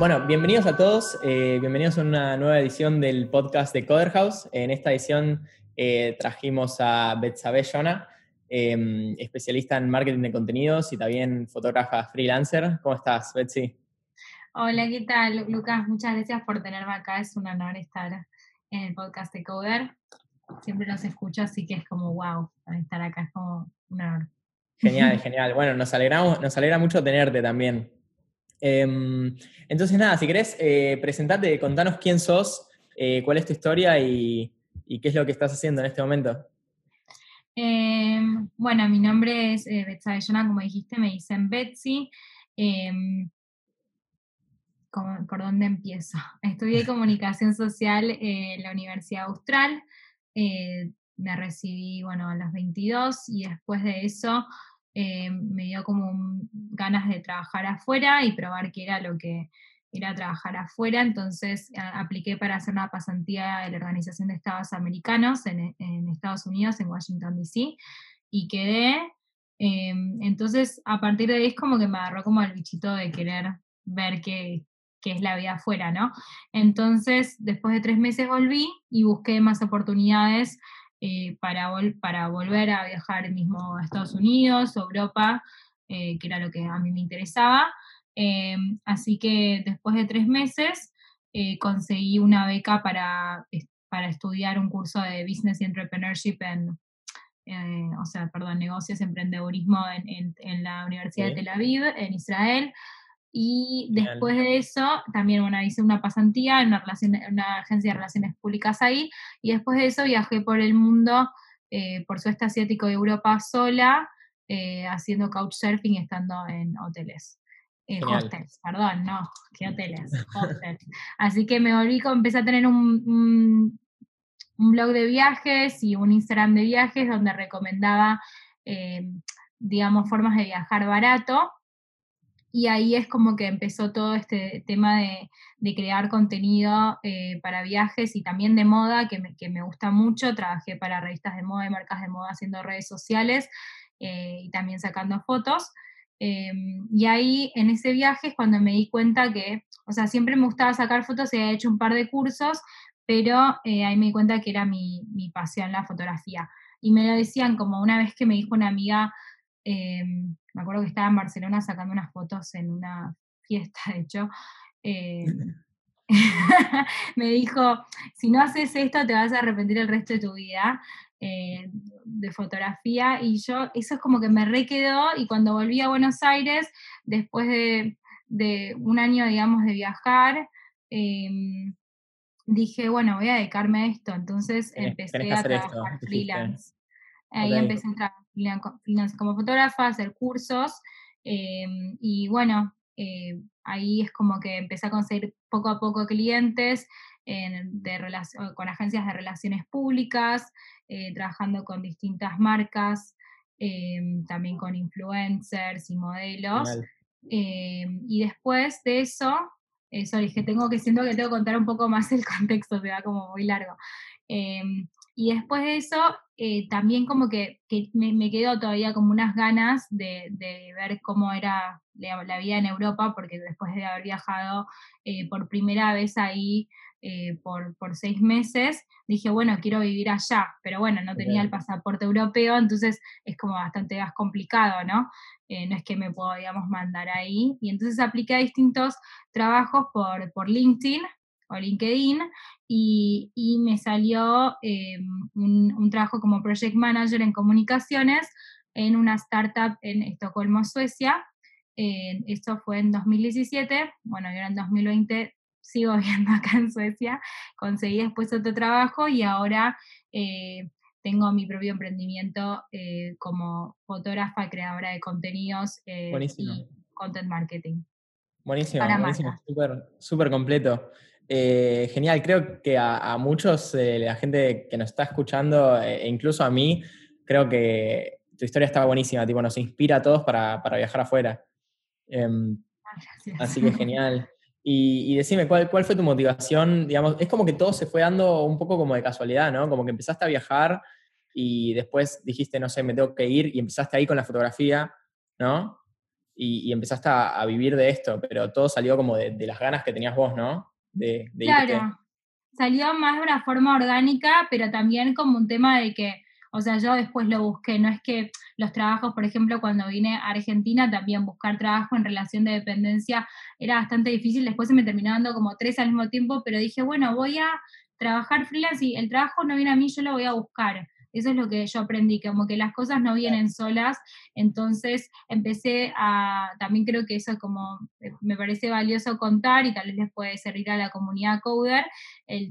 Bueno, bienvenidos a todos, eh, bienvenidos a una nueva edición del podcast de Coder House. En esta edición eh, trajimos a Betsabe Jona, em, especialista en marketing de contenidos y también fotógrafa freelancer. ¿Cómo estás, Betsy? Hola, ¿qué tal, Lucas? Muchas gracias por tenerme acá. Es un honor estar en el podcast de Coder. Siempre los escucho, así que es como wow, estar acá es como un honor. Genial, genial. Bueno, nos, alegramos, nos alegra mucho tenerte también. Em, entonces, nada, si querés eh, presentarte, contanos quién sos, eh, cuál es tu historia y, qué es lo que estás haciendo en este momento. Em, bueno, mi nombre es eh, Betsy como dijiste, me dicen Betsy. Em, ¿Por dónde empiezo? Estudié comunicación social en la Universidad Austral. me recibí, bueno, a los 22 y después de eso eh, me dio como ganas de trabajar afuera y probar qué era lo que era trabajar afuera, entonces apliqué para hacer una pasantía de la Organización de Estados Americanos en, Estados Unidos, en Washington, D.C., y quedé. Em, entonces, a partir de ahí es como que me agarró como el bichito de querer ver qué, qué es la vida afuera, ¿no? Entonces, después de tres meses volví y busqué más oportunidades eh, para, para volver a viajar mismo a Estados Unidos o Europa, eh, que era lo que a mí me interesaba. Eh, así que después de tres meses conseguí una beca para, para estudiar un curso de Business y Entrepreneurship en, o sea, perdón, negocios, emprendedurismo en, en, la Universidad de Tel Aviv, en Israel. Y después de eso, también bueno, hice una pasantía en una, relación, una agencia de relaciones públicas ahí, y después de eso viajé por el mundo, eh, por sudeste asiático y Europa sola, eh, haciendo couchsurfing y estando en hoteles. Eh, hostels, perdón, no, ¿qué hoteles? Hostels. Así que me volví, empecé a tener un, un, un, blog de viajes y un Instagram de viajes donde recomendaba, digamos, formas de viajar barato y ahí es como que empezó todo este tema de, crear contenido eh, para viajes y también de moda, que me, gusta mucho. Trabajé para revistas de moda y marcas de moda haciendo redes sociales eh, y también sacando fotos. Em, y ahí en ese viaje es cuando me di cuenta que, o sea, siempre me gustaba sacar fotos y he hecho un par de cursos, pero eh, ahí me di cuenta que era mi, mi pasión la fotografía. Y me lo decían como una vez que me dijo una amiga, Em, me acuerdo que estaba en Barcelona sacando unas fotos en una fiesta, de hecho. Eh, me dijo, si no haces esto te vas a arrepentir el resto de tu vida eh, de fotografía. Y yo, eso es como que me requedó y cuando volví a Buenos Aires, después de, un año, digamos, de viajar, em, dije, bueno, voy a dedicarme a esto. Entonces empecé a trabajar freelance. Ahí empecé a trabajar como fotógrafa, hacer cursos, em, y bueno, eh, ahí es como que empecé a conseguir poco a poco clientes de con agencias de relaciones públicas, eh, trabajando con distintas marcas, em, también con influencers y modelos. Em, y después de eso, eso dije, tengo que, siento que tengo que contar un poco más el contexto, se va como muy largo. Y después de eso, eh, también como que, me, quedó todavía como unas ganas de, ver cómo era la, vida en Europa, porque después de haber viajado eh, por primera vez ahí eh, por, seis meses, dije, bueno, quiero vivir allá, pero bueno, no tenía el pasaporte europeo, entonces es como bastante más complicado, ¿no? no es que me puedo, digamos, mandar ahí. Y entonces apliqué a distintos trabajos por, por LinkedIn, o LinkedIn y, me salió em, un, trabajo como project manager en comunicaciones en una startup en Estocolmo, Suecia. esto fue en 2017, bueno, yo en 2020 sigo viviendo acá en Suecia, conseguí después otro trabajo y ahora eh, tengo mi propio emprendimiento eh, como fotógrafa, creadora de contenidos eh, y content marketing. Buenísimo, buenísimo, súper completo. Eh, genial, creo que a, muchos de la gente que nos está escuchando, e incluso a mí, creo que tu historia está buenísima, tipo, nos inspira a todos para, viajar afuera. Em, así que genial. Y, decime, ¿cuál, ¿cuál fue tu motivación? Digamos, es como que todo se fue dando un poco como de casualidad, ¿no? Como que empezaste a viajar y después dijiste, no sé, me tengo que ir y empezaste ahí con la fotografía, ¿no? y, empezaste a, vivir de esto, pero todo salió como de, las ganas que tenías vos, ¿no? De, claro, salió más de una forma orgánica, pero también como un tema de que, o sea, yo después lo busqué, no es que los trabajos, por ejemplo, cuando vine a Argentina, también buscar trabajo en relación de dependencia era bastante difícil, después se me terminó dando como tres al mismo tiempo, pero dije, bueno, voy a trabajar freelance y el trabajo no viene a mí, yo lo voy a buscar. Eso es lo que yo aprendí, como que las cosas no vienen solas. Entonces empecé a, también creo que eso como eh, me parece valioso contar y tal vez les puede servir a la comunidad coder, el,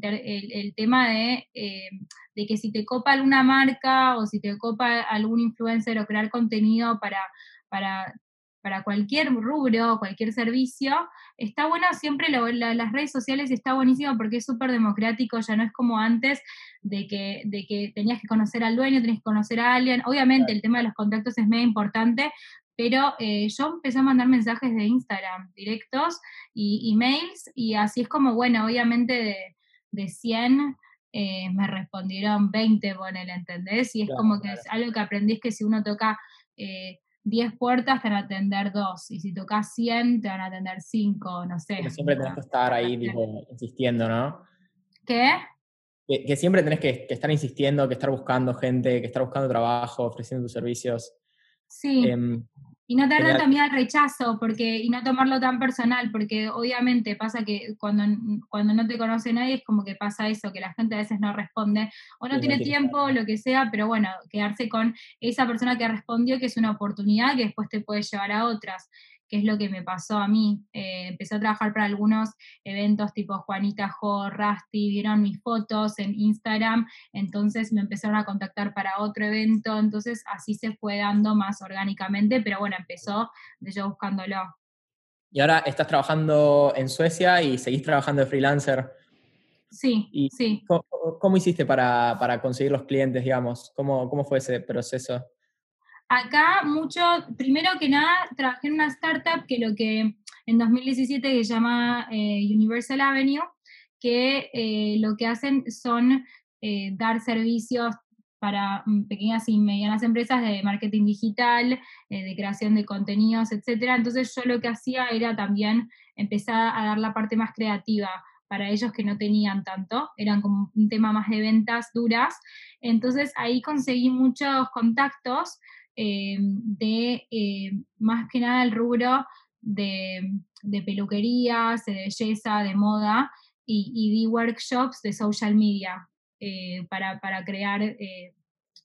tema de, eh, de que si te copa alguna marca o si te copa algún influencer o crear contenido para, para para cualquier rubro, cualquier servicio, está bueno siempre las redes sociales está buenísimo porque es súper democrático, ya no es como antes de que, de que tenías que conocer al dueño, tenías que conocer a alguien. Obviamente el tema de los contactos es muy importante, pero eh, yo empecé a mandar mensajes de Instagram directos y emails y así es como, bueno, obviamente de, de 100 eh, me respondieron 20, el ¿entendés? Y es como que es algo que aprendí es que si uno toca... Eh, 10 puertas te van a atender 2, y si tocas 100 te van a atender 5, no sé. Pero siempre tenés que estar ahí insistiendo, ¿no? ¿Qué? Que, siempre tenés que, estar insistiendo, que estar buscando gente, que estar buscando trabajo, ofreciendo tus servicios. Sí. Em, y no tener también al rechazo, porque, y no tomarlo tan personal, porque obviamente pasa que cuando, cuando no te conoce nadie es como que pasa eso, que la gente a veces no responde, o no tiene tiempo, lo que sea, pero bueno, quedarse con esa persona que respondió, que es una oportunidad que después te puede llevar a otras que es lo que me pasó a mí. Eh, empecé a trabajar para algunos eventos tipo Juanita Jo, Rusty, vieron mis fotos en Instagram, entonces me empezaron a contactar para otro evento, entonces así se fue dando más orgánicamente, pero bueno, empezó de yo buscándolo. Y ahora estás trabajando en Suecia y seguís trabajando de freelancer. Sí, sí. ¿cómo, hiciste para, conseguir los clientes, digamos? ¿Cómo, ¿Cómo fue ese proceso? Acá mucho, primero que nada, trabajé en una startup que lo que en 2017 se llama eh, Universal Avenue, que eh, lo que hacen son eh, dar servicios para mm, pequeñas y medianas empresas de marketing digital, de creación de contenidos, etc. Entonces yo lo que hacía era también empezar a dar la parte más creativa para ellos que no tenían tanto, eran como un tema más de ventas duras. Entonces ahí conseguí muchos contactos eh, de eh, más que nada el rubro de, peluquerías, de belleza, de moda y, de workshops de social media eh, para, crear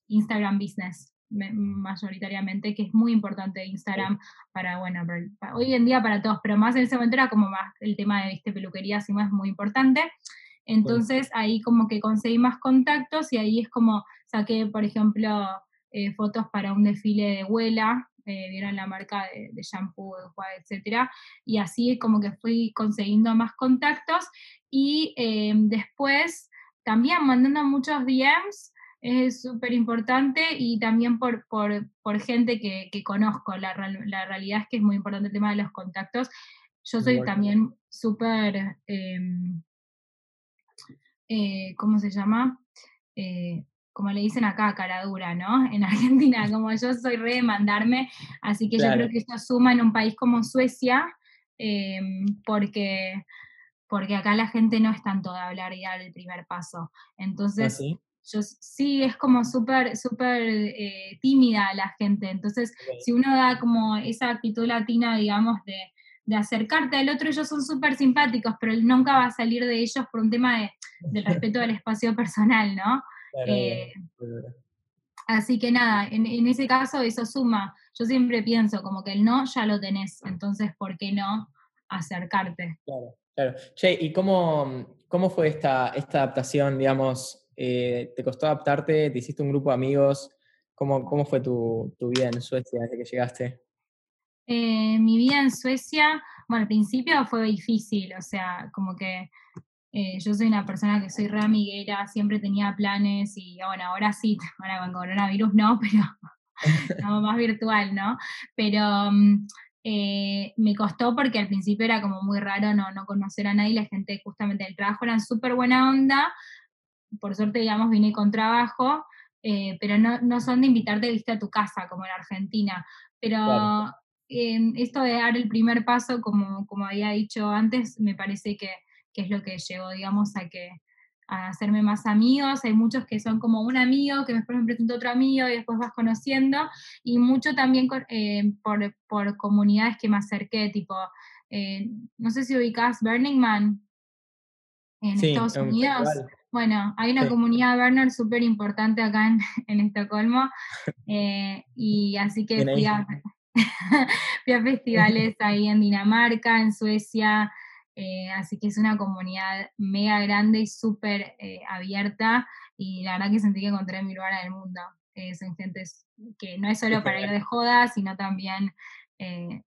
Instagram business mayoritariamente, que es muy importante Instagram para, bueno, hoy en día para todos, pero más en ese momento era como más el tema de ¿viste, peluquerías y más muy importante. Entonces ahí como que conseguí más contactos y ahí es como saqué, por ejemplo, eh, fotos para un desfile de Huela, eh, vieron la marca de, de shampoo, de etcétera, y así como que fui consiguiendo más contactos y eh, después también mandando muchos DMs, es súper importante y también por, por, gente que, conozco. La, la, realidad es que es muy importante el tema de los contactos. Yo soy también súper, em, ¿cómo se llama? Como le dicen acá, cara dura, ¿no? En Argentina, como yo soy re de mandarme, así que yo creo que eso suma en un país como Suecia, em, porque, porque acá la gente no es tanto de hablar y dar el primer paso. Entonces, ¿Ah, yo sí es como súper, súper eh, tímida la gente. Entonces, si uno da como esa actitud latina, digamos, de, de acercarte al otro, ellos son súper simpáticos, pero nunca va a salir de ellos por un tema de, del respeto del espacio personal, ¿no? Eh, así que nada, en, ese caso eso suma. Yo siempre pienso como que el no ya lo tenés, entonces ¿por qué no acercarte? Claro, claro. Che, ¿y cómo, cómo fue esta, esta adaptación, digamos? Eh, ¿Te costó adaptarte? ¿Te hiciste un grupo de amigos? ¿Cómo, cómo fue tu, tu vida en Suecia desde que llegaste? Eh, mi vida en Suecia, bueno, al principio fue difícil, o sea, como que eh, yo soy una persona que soy re amiguera, siempre tenía planes y bueno, ahora sí, ahora con coronavirus no, pero más virtual, ¿no? Pero mm, eh, me costó porque al principio era como muy raro no, no conocer a nadie, la gente justamente del trabajo eran súper buena onda, por suerte, digamos, vine con trabajo, eh, pero no, no, son de invitarte, viste, a tu casa, como en Argentina, pero esto de dar el primer paso, como, como había dicho antes, me parece que, que es lo que llevó, digamos, a que a hacerme más amigos, hay muchos que son como un amigo, que después me presenta otro amigo y después vas conociendo, y mucho también eh, por, por, comunidades que me acerqué, tipo, eh, no sé si ubicás Burning Man. En Estados Unidos. Bueno, hay una comunidad Burner súper importante acá en, en Estocolmo, eh, y así que fui a, fui a festivales ahí en Dinamarca, en Suecia, eh, así que es una comunidad mega grande y súper eh, abierta y la verdad que sentí que encontré mi lugar en el mundo. Eh, son gente que no es solo para ir de joda, sino también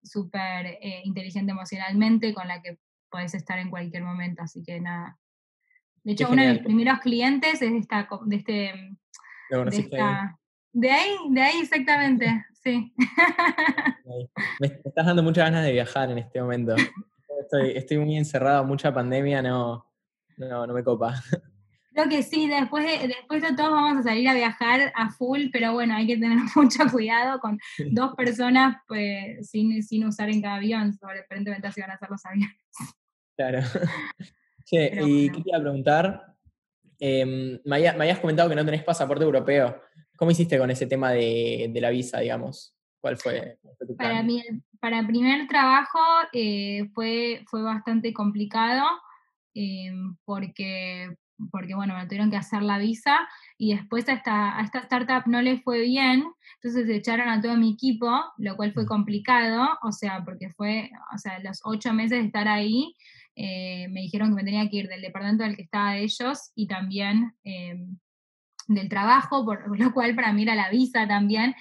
súper inteligente emocionalmente, con la que podés estar en cualquier momento, así que nada. De hecho, uno de mis primeros clientes es de, esta, de este... De, ahí, de ahí exactamente, sí. Me, me estás dando muchas ganas de viajar en este momento estoy, muy encerrado, mucha pandemia, no, no, me copa. Creo que sí, después de, después de todo vamos a salir a viajar a full, pero bueno, hay que tener mucho cuidado con dos personas pues, sin, sin usar en cada avión, sobre aparentemente así van a ser los aviones. Claro. y qué te iba a preguntar, em, me, habías comentado que no tenés pasaporte europeo. ¿Cómo hiciste con ese tema de, de la visa, digamos? ¿Cuál fue, Para mí, para el primer trabajo eh, fue, fue bastante complicado eh, porque, porque, bueno, me tuvieron que hacer la visa y después a esta, a esta startup no le fue bien, entonces echaron a todo mi equipo, lo cual fue mm. complicado, o sea, porque fue, o sea, los ocho meses de estar ahí, eh, me dijeron que me tenía que ir del departamento del que estaba ellos y también del trabajo, por lo cual para mí era la visa también,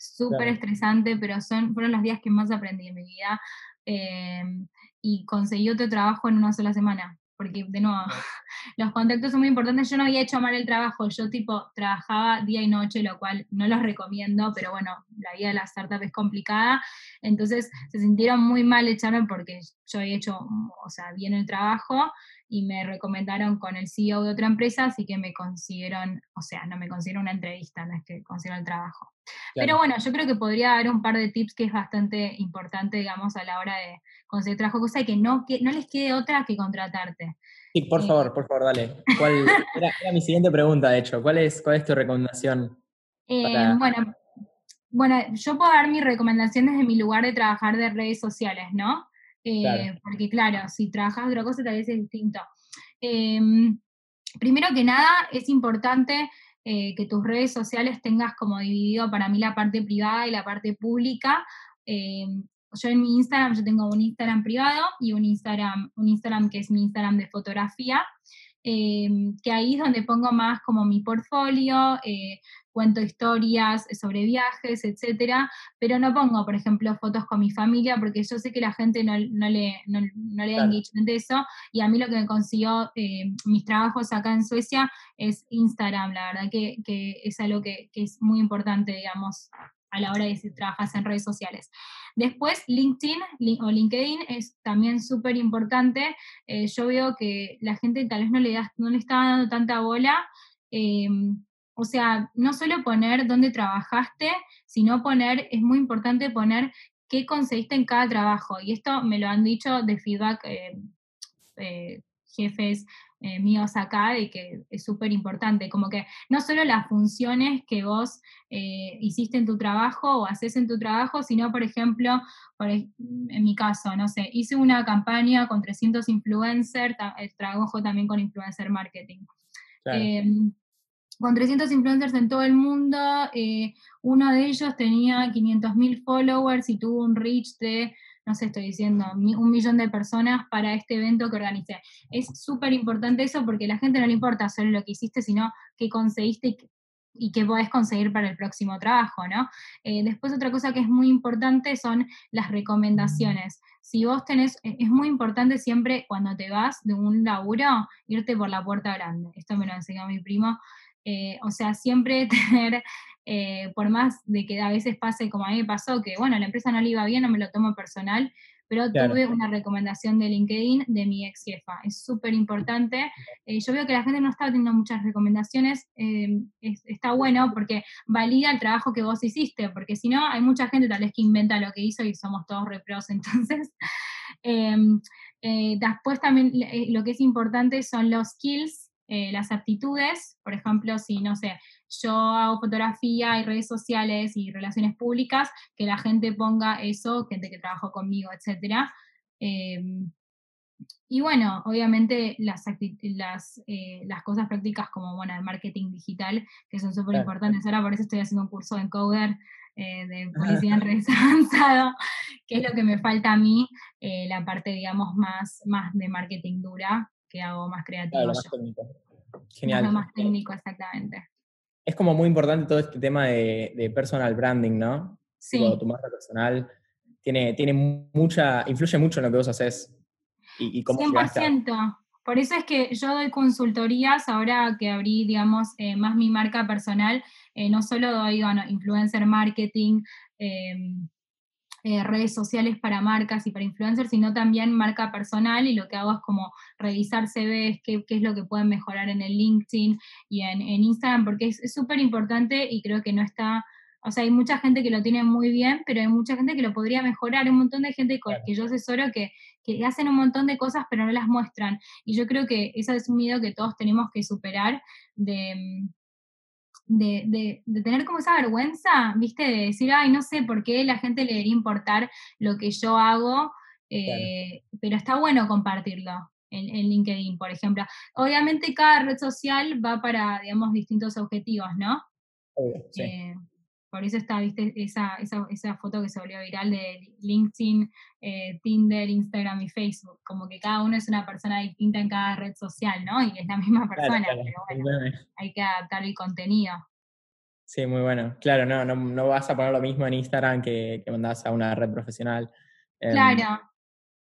súper estresante, pero son, fueron los días que más aprendí en mi vida. Em, y conseguí otro trabajo en una sola semana, porque de nuevo, los contactos son muy importantes. Yo no había hecho mal el trabajo, yo tipo trabajaba día y noche, lo cual no los recomiendo, pero bueno, la vida de la startup es complicada. Entonces se sintieron muy mal echarme porque yo había hecho, o sea, bien el trajo y me recomendaron con el CEO de otra empresa, así que me consiguieron, o sea, no me consiguieron una entrevista, no es que consiguieron el trabajo. Pero bueno, yo creo que podría haber un par de tips que es bastante importante, digamos, a la hora de conseguir trabajo, cosa que no, que no les quede otra que contratarte. Sí, por eh, favor, por favor, dale. ¿Cuál, era, mi siguiente pregunta, de hecho. ¿Cuál es, cuál es tu recomendación? Eh, bueno, bueno, yo puedo dar mis recomendaciones de mi lugar de trabajar de redes sociales, ¿no? Eh, porque claro, si trabajas otra cosa tal vez es distinto. Em, primero que nada, es importante eh, que tus redes sociales tengas como dividido para mí la parte privada y la parte pública. Em, yo en mi Instagram, yo tengo un Instagram privado y un Instagram, un Instagram que es mi Instagram de fotografía. Em, que ahí es donde pongo más como mi portfolio, eh, cuento historias sobre viajes, etcétera, pero no pongo, por ejemplo, fotos con mi familia porque yo sé que la gente no, le, no, le da engagement de eso y a mí lo que me consiguió eh, mis trabajos acá en Suecia es Instagram, la verdad que, es algo que, que, es muy importante, digamos, a la hora de si trabajas en redes sociales. Después, LinkedIn o LinkedIn es también súper importante. Eh, yo veo que la gente tal vez no le, da, no le está dando tanta bola. Em, o sea, no solo poner dónde trabajaste, sino poner, es muy importante poner qué conseguiste en cada trabajo. Y esto me lo han dicho de feedback eh, eh, jefes eh, míos acá de que es súper importante, como que no solo las funciones que vos eh, hiciste en tu trabajo o haces en tu trabajo, sino, por ejemplo, en mi caso, no sé, hice una campaña con 300 influencers, eh, trabajo también con influencer marketing. Em, con 300 influencers en todo el mundo, uno de ellos tenía 500.000 followers y tuvo un reach de no sé, estoy diciendo, un millón de personas para este evento que organicé. Es súper importante eso porque a la gente no le importa solo lo que hiciste, sino qué conseguiste y qué podés conseguir para el próximo trabajo, ¿no? Eh, después otra cosa que es muy importante son las recomendaciones. Si vos tenés, e, es muy importante siempre cuando te vas de un laburo, irte por la puerta grande. Esto me lo enseñó mi primo. Eh, o sea, siempre tener eh, por más de que a veces pase como a mí me pasó, que bueno, la empresa no le iba bien, no me lo tomo personal, pero tuve una recomendación de LinkedIn de mi ex jefa. Es súper importante. Eh, yo veo que la gente no está teniendo muchas recomendaciones. Eh, está bueno porque valida el trabajo que vos hiciste, porque si no, hay mucha gente tal vez que inventa lo que hizo y somos todos repros. Entonces, em, después también lo que es importante son los skills eh, las aptitudes, por ejemplo, si, no sé, yo hago fotografía y redes sociales y relaciones públicas, que la gente ponga eso, gente que trabajó conmigo, etc. Em, y bueno, obviamente las, las, eh, las cosas prácticas como, bueno, el marketing digital, que son súper importantes. Ahora por eso estoy haciendo un curso en Coder eh, de publicidad en redes avanzado, que es lo que me falta a mí, la parte, digamos, más, más de marketing dura, que hago más creativo. más técnico. Genial. más técnico, exactamente. Es como muy importante todo este tema de, personal branding, ¿no? Sí. tu marca personal tiene, tiene mucha, influye mucho en lo que vos haces y, y cómo 100%. Por eso es que yo doy consultorías, ahora que abrí, digamos, eh, más mi marca personal, eh, no solo doy, bueno, influencer marketing, eh, eh, redes sociales para marcas y para influencers, sino también marca personal y lo que hago es como revisar CVs, qué, qué es lo que pueden mejorar en el LinkedIn y en, Instagram, porque es súper importante y creo que no está, o sea, hay mucha gente que lo tiene muy bien, pero hay mucha gente que lo podría mejorar, hay un montón de gente que yo asesoro que, que hacen un montón de cosas pero no las muestran. Y yo creo que ese es un miedo que todos tenemos que superar de mm, de, tener como esa vergüenza, viste, de decir, ay, no sé por qué la gente le debería importar lo que yo hago, eh, pero está bueno compartirlo en, LinkedIn, por ejemplo. Obviamente cada red social va para, digamos, distintos objetivos, ¿no? Eh, por eso está, viste, esa, esa, foto que se volvió viral de LinkedIn, eh, Tinder, Instagram y Facebook. Como que cada uno es una persona distinta en cada red social, ¿no? Y es la misma persona, pero bueno, hay que adaptar el contenido. Sí, muy bueno. Claro, no, no, vas a poner lo mismo en Instagram que, que mandás a una red profesional. Em, claro.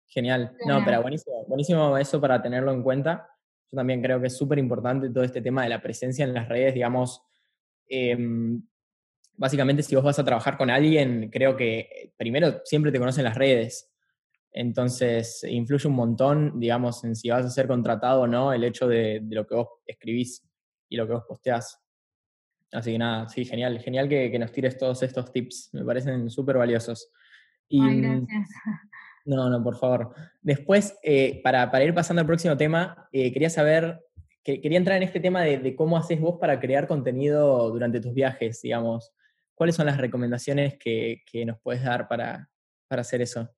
Genial. No, pero buenísimo, buenísimo eso para tenerlo en cuenta. Yo también creo que es súper importante todo este tema de la presencia en las redes, digamos. Em, básicamente, si vos vas a trabajar con alguien, creo que primero siempre te conocen las redes. Entonces, influye un montón, digamos, en si vas a ser contratado o no, el hecho de, de lo que vos escribís y lo que vos posteás. Así que nada, sí, genial, genial que, nos tires todos estos tips, me parecen súper valiosos. Y, Ay, mm, gracias. No, no, por favor. Después, eh, para, ir pasando al próximo tema, eh, quería saber, que, quería entrar en este tema de, cómo haces vos para crear contenido durante tus viajes, digamos. ¿Cuáles son las recomendaciones que, nos puedes dar para, para hacer eso?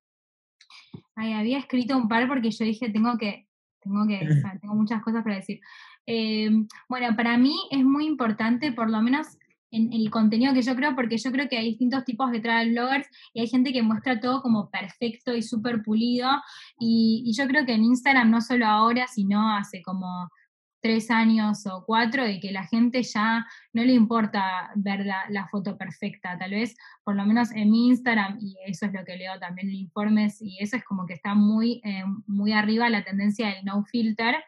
Ay, había escrito un par porque yo dije, tengo que, tengo que, tengo muchas cosas para decir. Eh, bueno, para mí es muy importante, por lo menos en el contenido que yo creo, porque yo creo que hay distintos tipos de travel bloggers y hay gente que muestra todo como perfecto y súper pulido. Y, yo creo que en Instagram, no solo ahora, sino hace como tres años o cuatro, de que la gente ya no le importa ver la, foto perfecta. Tal vez, por lo menos en mi Instagram, y eso es lo que leo también en informes, y eso es como que está muy, eh, muy arriba la tendencia del no filter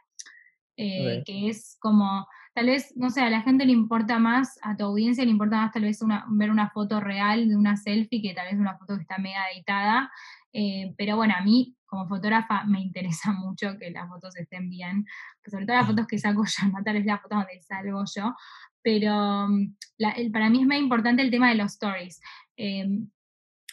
eh, que es como, tal vez, no sé, a la gente le importa más, a tu audiencia le importa más tal vez una, ver una foto real de una selfie que tal vez una foto que está mega editada, eh, pero bueno, a mí como fotógrafa me interesa mucho que las fotos estén bien, sobre todo las fotos que saco yo, no tal vez las fotos donde salgo yo, pero mm, para mí es muy importante el tema de los stories. Em,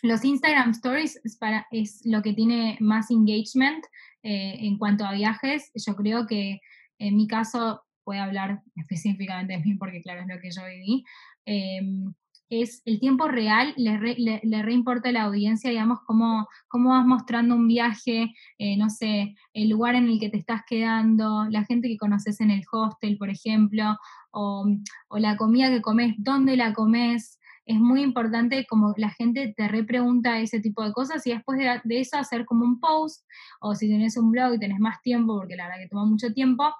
los Instagram Stories es, para, es, lo que tiene más engagement eh, en cuanto a viajes. Yo creo que en mi caso, voy a hablar específicamente de mí porque claro es lo que yo viví, em, es el tiempo real, le, reimporta a la audiencia, digamos, cómo, cómo vas mostrando un viaje, eh, no sé, el lugar en el que te estás quedando, la gente que conoces en el hostel, por ejemplo, o, o la comida que comes, dónde la comes, es muy importante como la gente te repregunta ese tipo de cosas y después de, eso hacer como un post o si tienes un blog y tenés más tiempo, porque la verdad que toma mucho tiempo,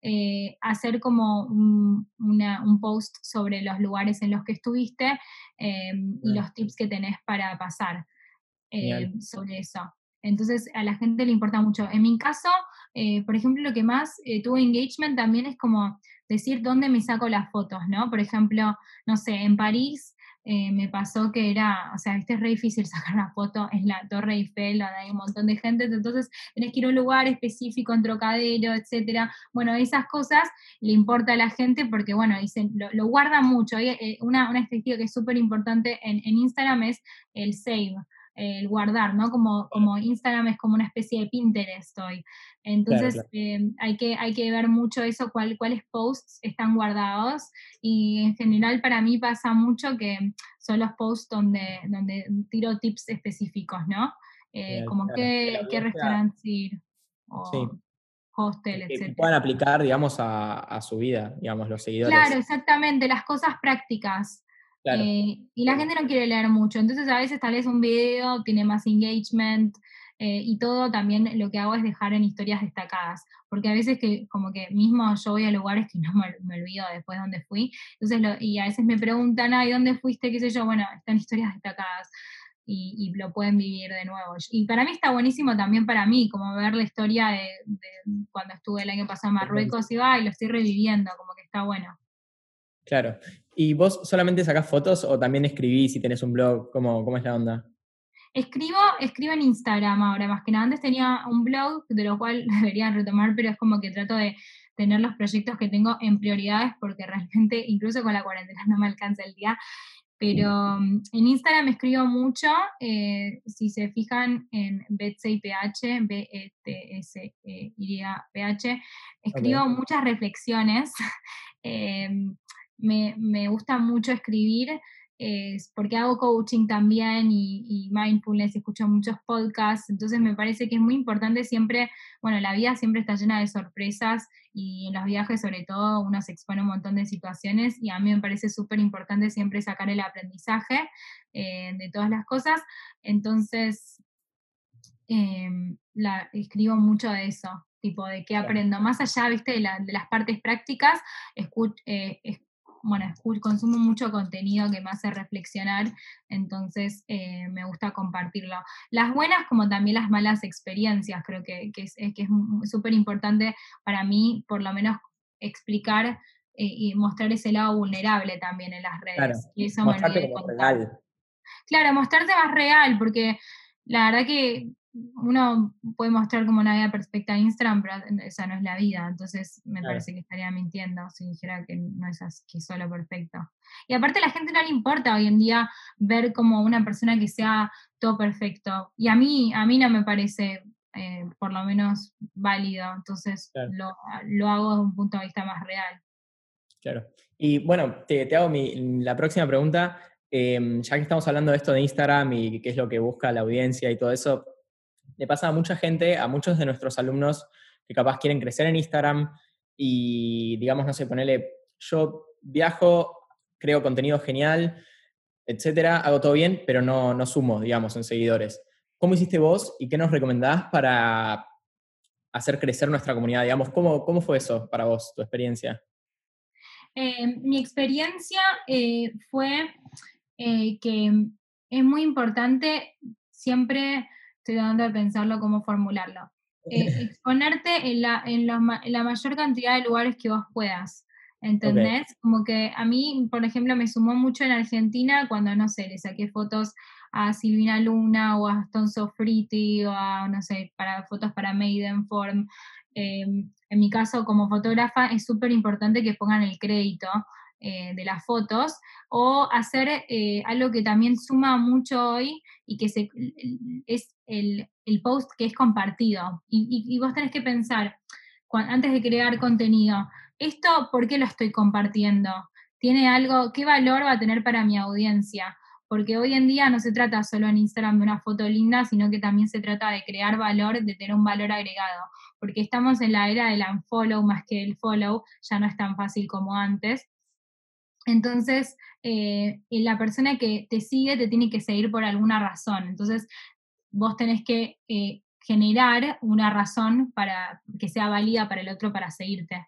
eh, hacer como un, post sobre los lugares en los que estuviste eh, y los tips que tenés para pasar eh, sobre eso. Entonces a la gente le importa mucho. En mi caso, por ejemplo, lo que más tuvo engagement también es como decir dónde me saco las fotos, ¿no? Por ejemplo, no sé, en París eh, me pasó que era, o sea, este es re difícil sacar una foto en la Torre Eiffel, donde hay un montón de gente, entonces tenés que ir a un lugar específico, en Trocadero, etcétera. Bueno, esas cosas le importa a la gente porque, bueno, dicen, lo, lo guardan mucho. Eh, una, una que es súper importante en, en Instagram es el save el guardar, ¿no? Como, como Instagram es como una especie de Pinterest hoy. Entonces eh, hay, que, hay que ver mucho eso, cuál, cuáles posts están guardados y en general para mí pasa mucho que son los posts donde, donde tiro tips específicos, ¿no? Eh, como qué, qué restaurante ir o hostel, etc. Que puedan aplicar, digamos, a, a, su vida, digamos, los seguidores. Claro, exactamente, las cosas prácticas. Eh, y la gente no quiere leer mucho, entonces a veces tal vez un video tiene más engagement eh, y todo también lo que hago es dejar en historias destacadas, porque a veces que como que mismo yo voy a lugares que no me, olvido después de dónde fui, entonces y a veces me preguntan, ay, ¿dónde fuiste? ¿Qué sé yo? Bueno, están historias destacadas. Y, lo pueden vivir de nuevo. Y para mí está buenísimo también para mí, como ver la historia de, cuando estuve el año pasado en Marruecos y va, y lo estoy reviviendo, como que está bueno. Claro. ¿Y vos solamente sacás fotos o también escribís si tenés un blog? ¿Cómo, cómo es la onda? Escribo, escribo en Instagram ahora, más que nada. Antes tenía un blog, de lo cual debería retomar, pero es como que trato de tener los proyectos que tengo en prioridades, porque realmente, incluso con la cuarentena, no me alcanza el día. Pero mm, en Instagram escribo mucho, eh, si se fijan en BetSayPH, B-E-T-S-Y-P-H, escribo muchas reflexiones. Em, me, gusta mucho escribir porque hago coaching también y, mindfulness, escucho muchos podcasts, entonces me parece que es muy importante siempre, bueno, la vida siempre está llena de sorpresas y en los viajes sobre todo uno se expone a un montón de situaciones y a mí me parece súper importante siempre sacar el aprendizaje eh, de todas las cosas, entonces em, la, escribo mucho de eso, tipo de qué aprendo. Más allá, viste, de, las partes prácticas, escucho, eh, bueno, consumo mucho contenido que me hace reflexionar, entonces eh, me gusta compartirlo. Las buenas como también las malas experiencias, creo que, es súper importante para mí, por lo menos, explicar eh, y mostrar ese lado vulnerable también en las redes. Claro, y eso mostrarte real. Claro, mostrarte más real, porque la verdad que uno puede mostrar como una vida perfecta en Instagram, pero esa no es la vida. Entonces me parece que estaría mintiendo si dijera que no es así, que solo perfecto. Y aparte a la gente no le importa hoy en día ver como una persona que sea todo perfecto. Y a mí, a mí no me parece eh, por lo menos válido. Entonces lo, hago desde un punto de vista más real. Claro. Y bueno, te, hago la próxima pregunta. Em, ya que estamos hablando de esto de Instagram y qué es lo que busca la audiencia y todo eso, le pasa a mucha gente, a muchos de nuestros alumnos que capaz quieren crecer en Instagram y, digamos, no sé, ponele, yo viajo, creo contenido genial, etcétera, hago todo bien, pero no, no sumo, digamos, en seguidores. ¿Cómo hiciste vos y qué nos recomendás para hacer crecer nuestra comunidad? Digamos, ¿cómo, cómo fue eso para vos, tu experiencia? Eh, mi experiencia eh, fue eh, que es muy importante siempre estoy tratando de pensarlo, cómo formularlo. Eh, exponerte en la, en, la, mayor cantidad de lugares que vos puedas. ¿Entendés? Como que a mí, por ejemplo, me sumó mucho en Argentina cuando, no sé, le saqué fotos a Silvina Luna o a Stone Sofriti o a, no sé, para fotos para Maidenform. Eh, en mi caso, como fotógrafa, es súper importante que pongan el crédito eh, de las fotos, o hacer eh, algo que también suma mucho hoy y que es el, post que es compartido. Y, vos tenés que pensar, antes de crear contenido, ¿esto por qué lo estoy compartiendo? ¿Tiene algo, qué valor va a tener para mi audiencia? Porque hoy en día no se trata solo en Instagram de una foto linda, sino que también se trata de crear valor, de tener un valor agregado. Porque estamos en la era del unfollow más que el follow, ya no es tan fácil como antes. Entonces, eh, la persona que te sigue te tiene que seguir por alguna razón. Entonces, vos tenés que eh, generar una razón para que sea válida para el otro para seguirte.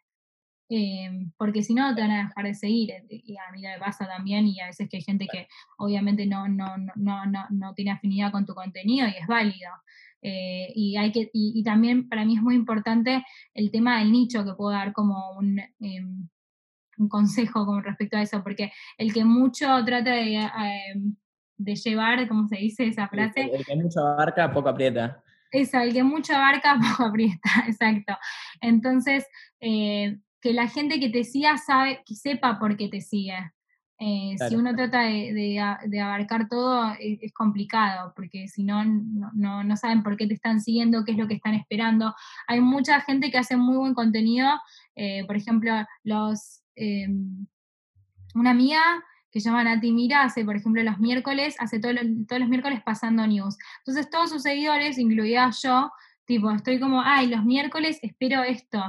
Em, porque si no, te van a dejar de seguir. Eh, y a mí me pasa también, y a veces que hay gente que obviamente no, no, no, no, no tiene afinidad con tu contenido y es válido. y, hay que, y, también para mí es muy importante el tema del nicho que puedo dar como un, em, un consejo con respecto a eso, porque el que mucho trata de, eh, de llevar, ¿cómo se dice esa frase? El, que mucho abarca, poco aprieta. Eso, el que mucho abarca, poco aprieta, exacto. Entonces, eh, que la gente que te siga sabe, que sepa por qué te sigue. Eh, si uno trata de, abarcar todo, es, complicado, porque si no, no, saben por qué te están siguiendo, qué es lo que están esperando. Hay mucha gente que hace muy buen contenido, eh, por ejemplo, los em, una amiga que se llama Nati Mira hace, por ejemplo, los miércoles, hace todos los miércoles pasando news. Entonces todos sus seguidores, incluida yo, tipo, estoy como, ay, los miércoles espero esto.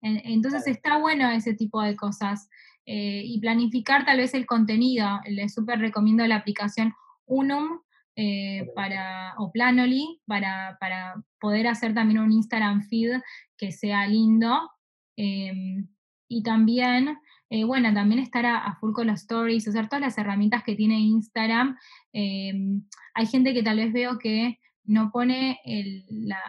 Entonces está bueno ese tipo de cosas. Eh, y planificar tal vez el contenido. Les súper recomiendo la aplicación Unum eh, para, o Planoly para, poder hacer también un Instagram feed que sea lindo. Em, y también, eh, bueno, también estar a, full con los stories, usar todas las herramientas que tiene Instagram. Em, hay gente que tal vez veo que no pone la,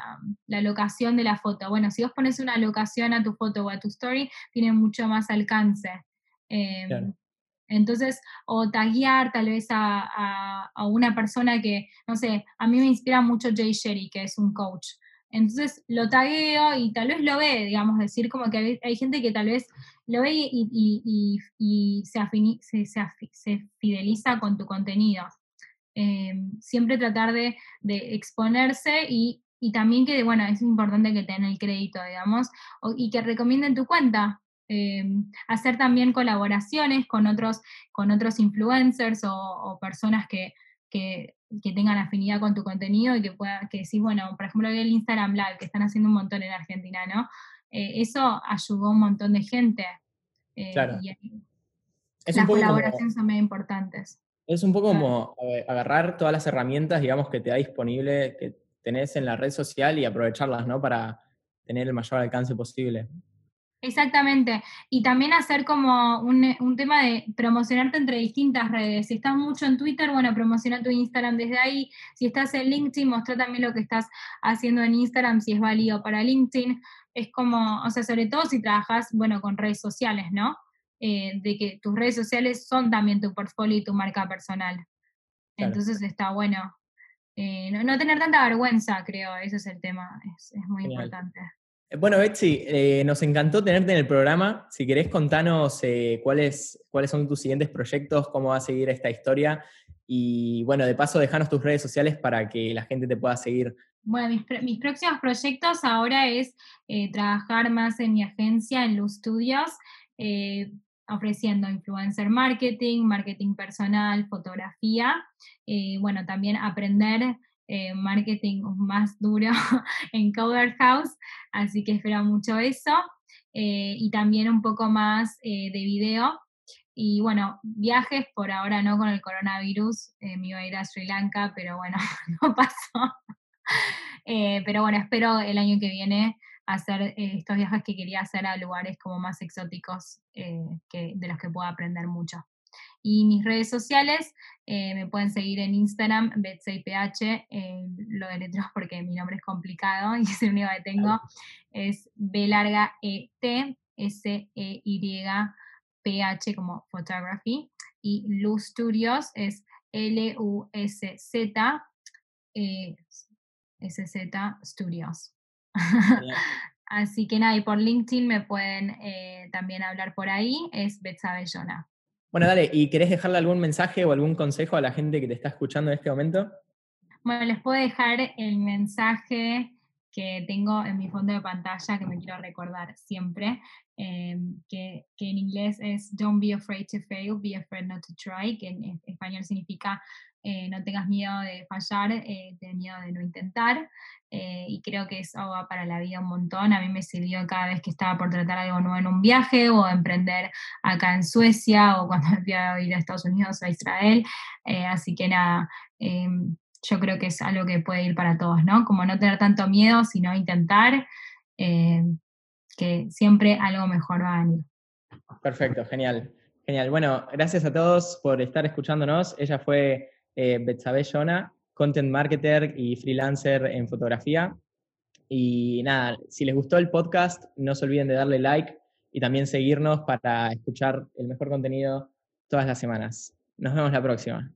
la, locación de la foto. Bueno, si vos pones una locación a tu foto o a tu story, tiene mucho más alcance. Em, entonces, o taguear tal vez a, una persona que, no sé, a mí me inspira mucho Jay Sherry, que es un coach. Entonces lo tagueo y tal vez lo ve, digamos, decir como que hay, gente que tal vez lo ve y, se, se, fideliza con tu contenido. Em, siempre tratar de, exponerse y, también que, bueno, es importante que tengan el crédito, digamos, y que recomienden tu cuenta, eh, hacer también colaboraciones con otros, con otros influencers o, personas que, tengan afinidad con tu contenido y que pueda, que decís, bueno, por ejemplo, el Instagram Live, que están haciendo un montón en Argentina, ¿no? Eh, eso ayudó a un montón de gente. Eh, claro. las colaboraciones son muy importantes. Es un poco como agarrar todas las herramientas, digamos, que te da disponible, que tenés en la red social y aprovecharlas, ¿no? Para tener el mayor alcance posible. Exactamente. Y también hacer como un, tema de promocionarte entre distintas redes. Si estás mucho en Twitter, bueno, promociona tu Instagram desde ahí. Si estás en LinkedIn, mostrar también lo que estás haciendo en Instagram, si es válido para LinkedIn. Es como, o sea, sobre todo si trabajas, bueno, con redes sociales, ¿no? Eh, de que tus redes sociales son también tu portfolio y tu marca personal. Entonces está bueno. Eh, no, tener tanta vergüenza, creo, ese es el tema, es, muy importante. Bueno, Betsy, eh, nos encantó tenerte en el programa. Si querés contanos eh, cuáles, cuáles son tus siguientes proyectos, cómo va a seguir esta historia. Y bueno, de paso, dejanos tus redes sociales para que la gente te pueda seguir. Bueno, mis, próximos proyectos ahora es eh, trabajar más en mi agencia, en Luz Studios, ofreciendo influencer marketing, marketing personal, fotografía. bueno, también aprender eh, marketing más duro en Coder House, así que espero mucho eso. Eh, y también un poco más eh, de video. Y bueno, viajes por ahora no con el coronavirus, me iba a ir a Sri Lanka, pero bueno, no pasó. pero bueno, espero el año que viene hacer estos viajes que quería hacer a lugares como más exóticos que, de los que puedo aprender mucho. Y mis redes sociales eh, me pueden seguir en Instagram, BetSayPH, eh, lo de letras porque mi nombre es complicado y es el único que tengo, es B larga E T S E Y P H como photography y Luz Studios es L U S Z e, S Z Studios. Así que nada, y por LinkedIn me pueden eh, también hablar por ahí, es Bellona. Bueno, dale, ¿y querés dejarle algún mensaje o algún consejo a la gente que te está escuchando en este momento? Bueno, les puedo dejar el mensaje que tengo en mi fondo de pantalla que me quiero recordar siempre, em, que, en inglés es Don't be afraid to fail, be afraid not to try, que en español significa eh, no tengas miedo de fallar, eh, ten miedo de no intentar. Eh, y creo que eso va para la vida un montón. A mí me sirvió cada vez que estaba por tratar algo nuevo en un viaje o emprender acá en Suecia o cuando fui a ir a Estados Unidos o a Israel. así que nada, em, yo creo que es algo que puede ir para todos, ¿no? Como no tener tanto miedo, sino intentar, que siempre algo mejor va a venir. Perfecto, genial. Genial. Bueno, gracias a todos por estar escuchándonos. Ella fue eh, Betsabe Yona, content marketer y freelancer en fotografía. Y nada, si les gustó el podcast, no se olviden de darle like y también seguirnos para escuchar el mejor contenido todas las semanas. Nos vemos la próxima.